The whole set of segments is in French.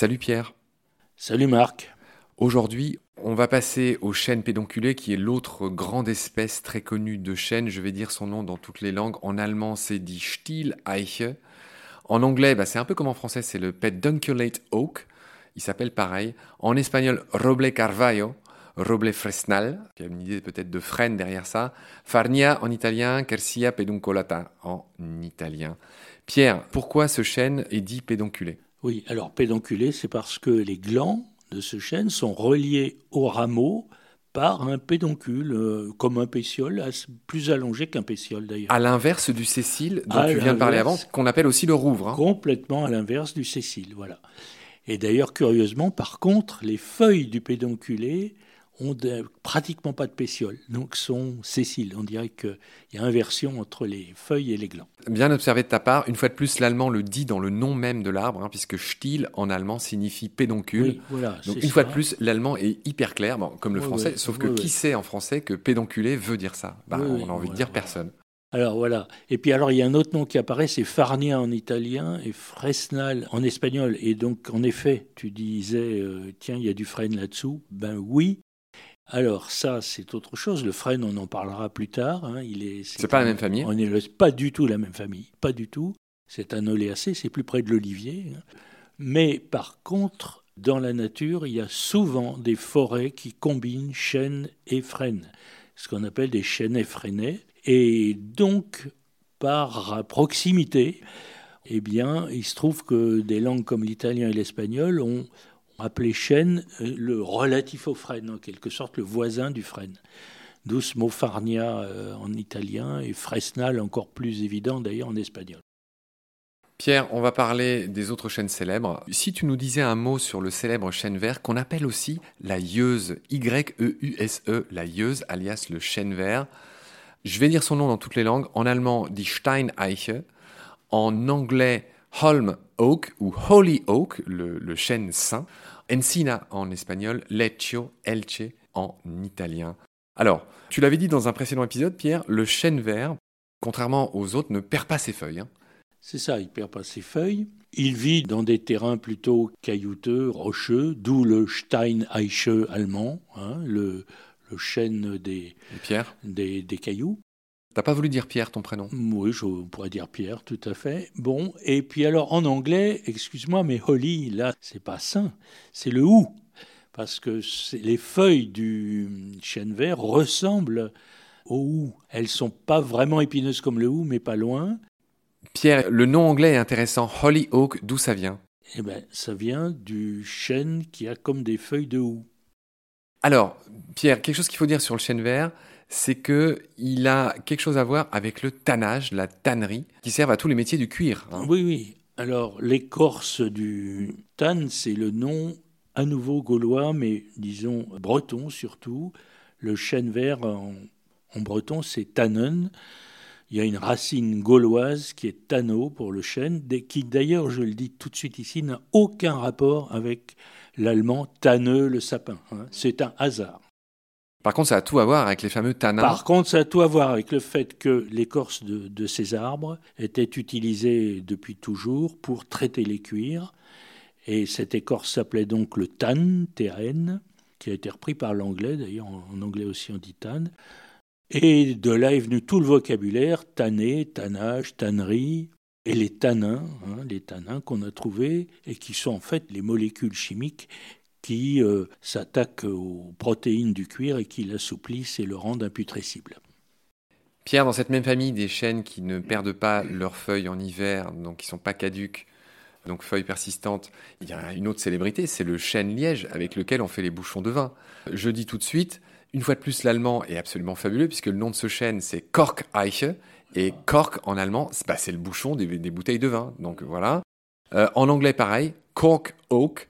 Salut Pierre. Salut Marc. Aujourd'hui, on va passer au chêne pédonculé, qui est l'autre grande espèce très connue de chêne. Je vais dire son nom dans toutes les langues. En allemand, c'est dit Stieleiche. En anglais, bah, c'est un peu comme en français, c'est le pedunculate oak. Il s'appelle pareil. En espagnol, roble carvalho, roble fresnal. Il y a une idée peut-être de frêne derrière ça. Farnia en italien, Quercia pedunculata en italien. Pierre, pourquoi ce chêne est dit pédonculé? Oui, alors pédonculé, c'est parce que les glands de ce chêne sont reliés au rameau par un pédoncule, euh, comme un pétiole, plus allongé qu'un pétiole d'ailleurs. À l'inverse du sésile dont tu viens de parler avant, qu'on appelle aussi le rouvre. Hein. Complètement à l'inverse du sésile, voilà. Et d'ailleurs, curieusement, par contre, les feuilles du pédonculé ont pratiquement pas de pétiole, donc sont sessiles. On dirait qu'il y a inversion entre les feuilles et les glands. Bien observé de ta part. Une fois de plus, l'allemand le dit dans le nom même de l'arbre, hein, puisque Stiel en allemand signifie pédoncule. voilà, donc une fois de plus, l'allemand est hyper clair, comme le français, sauf que qui sait en français que pédonculé veut dire ça? Bah, On a envie de dire personne. Alors voilà. Et puis alors il y a un autre nom qui apparaît, c'est Farnia en italien et Fresnal en espagnol. Et donc en effet, tu disais, euh, tiens, il y a du frêne là-dessous. Ben oui, alors ça, c'est autre chose. Le frêne, on en parlera plus tard. Hein. Il est. C'est pas la même famille. On n'est pas du tout la même famille, pas du tout. C'est un oléacé, c'est plus près de l'olivier. Hein. Mais par contre, dans la nature, il y a souvent des forêts qui combinent chêne et frêne, ce qu'on appelle des chênes effrénés. Et donc, par proximité, eh bien, il se trouve que des langues comme l'italien et l'espagnol ont appelé chêne euh, le relatif au frêne, en quelque sorte le voisin du frêne. D'où ce mot farnia euh, en italien et fresnal encore plus évident d'ailleurs en espagnol. Pierre, on va parler des autres chênes célèbres. Si tu nous disais un mot sur le célèbre chêne vert qu'on appelle aussi la yeuse, Y-E-U-S-E, -E, la yeuse, alias le chêne vert. Je vais dire son nom dans toutes les langues. En allemand, die Steineiche. En anglais, Holm Oak ou Holy Oak, le, chêne saint. Encina en espagnol, Leccio, Elche en italien. Alors, tu l'avais dit dans un précédent épisode, Pierre, le chêne vert, contrairement aux autres, ne perd pas ses feuilles. Hein. C'est ça, il ne perd pas ses feuilles. Il vit dans des terrains plutôt caillouteux, rocheux, d'où le Steineiche allemand, hein, le, chêne des, des, des cailloux. T'as pas voulu dire Pierre, ton prénom? Oui, je pourrais dire Pierre, tout à fait. Bon, et puis alors en anglais, excuse-moi, mais Holly, là, c'est pas sain, c'est le ou. Parce que les feuilles du chêne vert ressemblent au ou. Elles sont pas vraiment épineuses comme le ou, mais pas loin. Pierre, le nom anglais est intéressant. Holly Oak, d'où ça vient? Eh bien, ça vient du chêne qui a comme des feuilles de ou. Alors, Pierre, quelque chose qu'il faut dire sur le chêne vert, c'est que il a quelque chose à voir avec le tannage, la tannerie, qui servent à tous les métiers du cuir. Hein. Oui, oui. Alors, l'écorce du tan, c'est le nom à nouveau gaulois, mais disons breton surtout. Le chêne vert en, breton, c'est tannen. Il y a une racine gauloise qui est tanneau pour le chêne, qui d'ailleurs, je le dis tout de suite ici, n'a aucun rapport avec l'allemand tanneux, le sapin. Hein. C'est un hasard. Par contre, ça a tout à voir avec les fameux tanins. Par contre, ça a tout à voir avec le fait que l'écorce de, ces arbres était utilisée depuis toujours pour traiter les cuirs. Et cette écorce s'appelait donc le tan, T-A-N, qui a été repris par l'anglais, d'ailleurs en anglais aussi on dit tan. Et de là est venu tout le vocabulaire, tanner, tannage, tannerie, et les tanins, hein, les tanins qu'on a trouvés et qui sont en fait les molécules chimiques qui euh, s'attaquent aux protéines du cuir et qui l'assouplissent et le rendent imputrescible. Pierre, dans cette même famille des chênes qui ne perdent pas leurs feuilles en hiver, donc qui ne sont pas caduques, donc feuilles persistantes, il y a une autre célébrité, c'est le chêne liège avec lequel on fait les bouchons de vin. Je dis tout de suite, une fois de plus, l'allemand est absolument fabuleux puisque le nom de ce chêne c'est Korkeiche et Kork en allemand, bah, c'est le bouchon des, bouteilles de vin. Donc voilà. Euh, en anglais, pareil, Cork Oak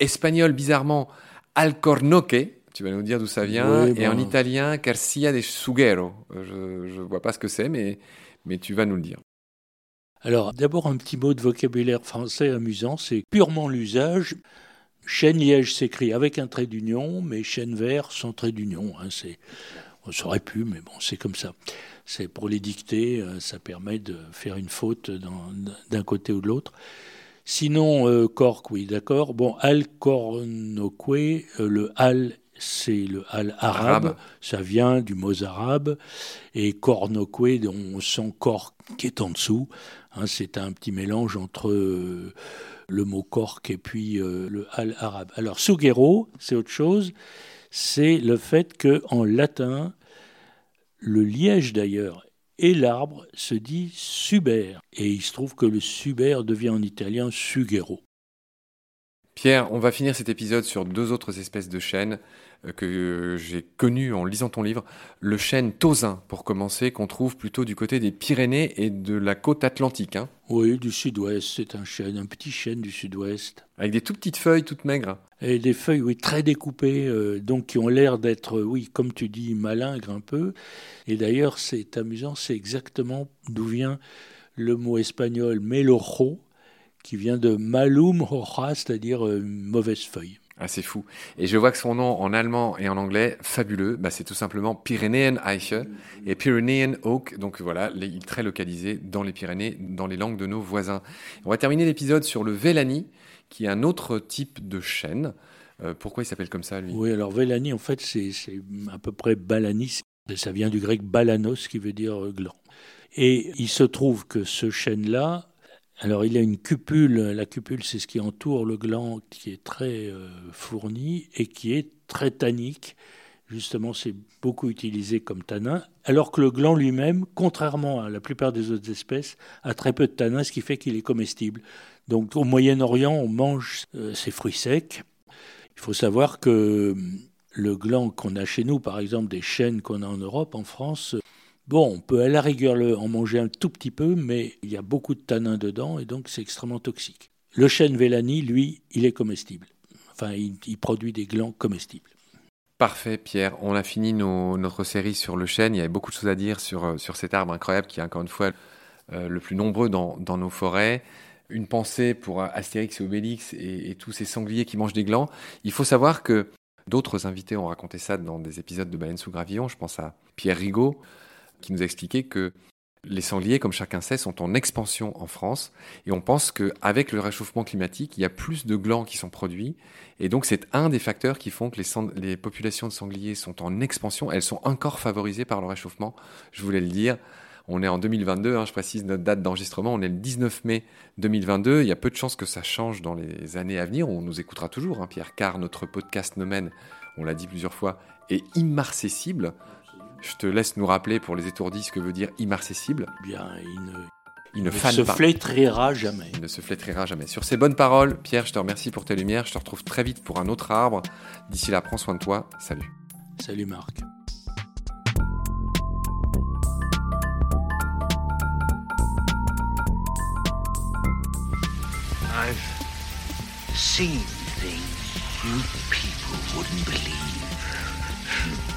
espagnol bizarrement Alcornoque, tu vas nous dire d'où ça vient, et en italien Carcia de Sughero. Je ne vois pas ce que c'est, mais, mais tu vas nous le dire. Alors d'abord un petit mot de vocabulaire français amusant, c'est purement l'usage. Chêne liège s'écrit avec un trait d'union, mais chêne vert sans trait d'union. Hein, c'est, on saurait plus, mais bon, c'est comme ça. C'est pour les dicter, euh, ça permet de faire une faute d'un côté ou de l'autre. Sinon, euh, cork, oui, d'accord. Bon, Al-Kornoque, euh, le Al, c'est le Al arabe, ça vient du mot arabe, et Kornoque, dont on sent cork qui est en dessous, hein, c'est un petit mélange entre le mot cork et puis le Al arabe. Alors, Sughero, c'est autre chose, c'est le fait que en latin, le liège d'ailleurs et l'arbre se dit suber. Et il se trouve que le suber devient en italien sughero. Pierre, on va finir cet épisode sur deux autres espèces de chênes euh, que j'ai connues en lisant ton livre. Le chêne tausin, pour commencer, qu'on trouve plutôt du côté des Pyrénées et de la côte atlantique. Hein. Oui, du sud-ouest. C'est un chêne, un petit chêne du sud-ouest. Avec des tout petites feuilles, toutes maigres. Et des feuilles, oui, très découpées, euh, donc qui ont l'air d'être, oui, comme tu dis, malingres un peu. Et d'ailleurs, c'est amusant, c'est exactement d'où vient le mot espagnol melojo, qui vient de malum hoja, c'est-à-dire euh, mauvaise feuille. Ah, c'est fou. Et je vois que son nom en allemand et en anglais, fabuleux, bah, c'est tout simplement Pyrénéen Eiche et Pyrenean Oak. Donc voilà, il est très localisé dans les Pyrénées, dans les langues de nos voisins. On va terminer l'épisode sur le Vélani, qui est un autre type de chêne. Euh, pourquoi il s'appelle comme ça, lui? Oui, alors Vélani, en fait, c'est à peu près balanis. Ça vient du grec balanos, qui veut dire gland. Et il se trouve que ce chêne-là, alors il a une cupule, la cupule c'est ce qui entoure le gland qui est très euh, fourni et qui est très tannique. Justement, c'est beaucoup utilisé comme tanin, alors que le gland lui-même, contrairement à la plupart des autres espèces, a très peu de tanin, ce qui fait qu'il est comestible. Donc au Moyen-Orient, on mange euh, ces fruits secs. Il faut savoir que le gland qu'on a chez nous, par exemple des chênes qu'on a en Europe, en France, Bon, on peut à la rigueur en manger un tout petit peu, mais il y a beaucoup de tanins dedans et donc c'est extrêmement toxique. Le chêne Vélani, lui, il est comestible. Enfin, il, produit des glands comestibles. Parfait, Pierre. On a fini notre série sur le chêne. Il y avait beaucoup de choses à dire sur, euh, sur cet arbre incroyable qui est encore une fois euh, le plus nombreux dans, nos forêts. Une pensée pour Astérix et Obélix et, et tous ces sangliers qui mangent des glands. Il faut savoir que d'autres invités ont raconté ça dans des épisodes de Baleine sous Gravillon. Je pense à Pierre Rigaud qui nous a expliqué que les sangliers, comme chacun sait, sont en expansion en France. Et on pense qu'avec le réchauffement climatique, il y a plus de glands qui sont produits. Et donc, c'est un des facteurs qui font que les, populations de sangliers sont en expansion. Elles sont encore favorisées par le réchauffement. Je voulais le dire. On est en 2022, hein, je précise notre date d'enregistrement. On est le 19 mai 2022. Il y a peu de chances que ça change dans les années à venir. On nous écoutera toujours, hein, Pierre, car notre podcast Nomen, on l'a dit plusieurs fois, est immarcessible. Je te laisse nous rappeler pour les étourdis ce que veut dire immarcessible. Bien, il ne, il ne, se flétrira jamais. Il ne se flétrira jamais. Sur ces bonnes paroles, Pierre, je te remercie pour tes lumières. Je te retrouve très vite pour un autre arbre. D'ici là, prends soin de toi. Salut. Salut Marc. I've seen things you people wouldn't believe.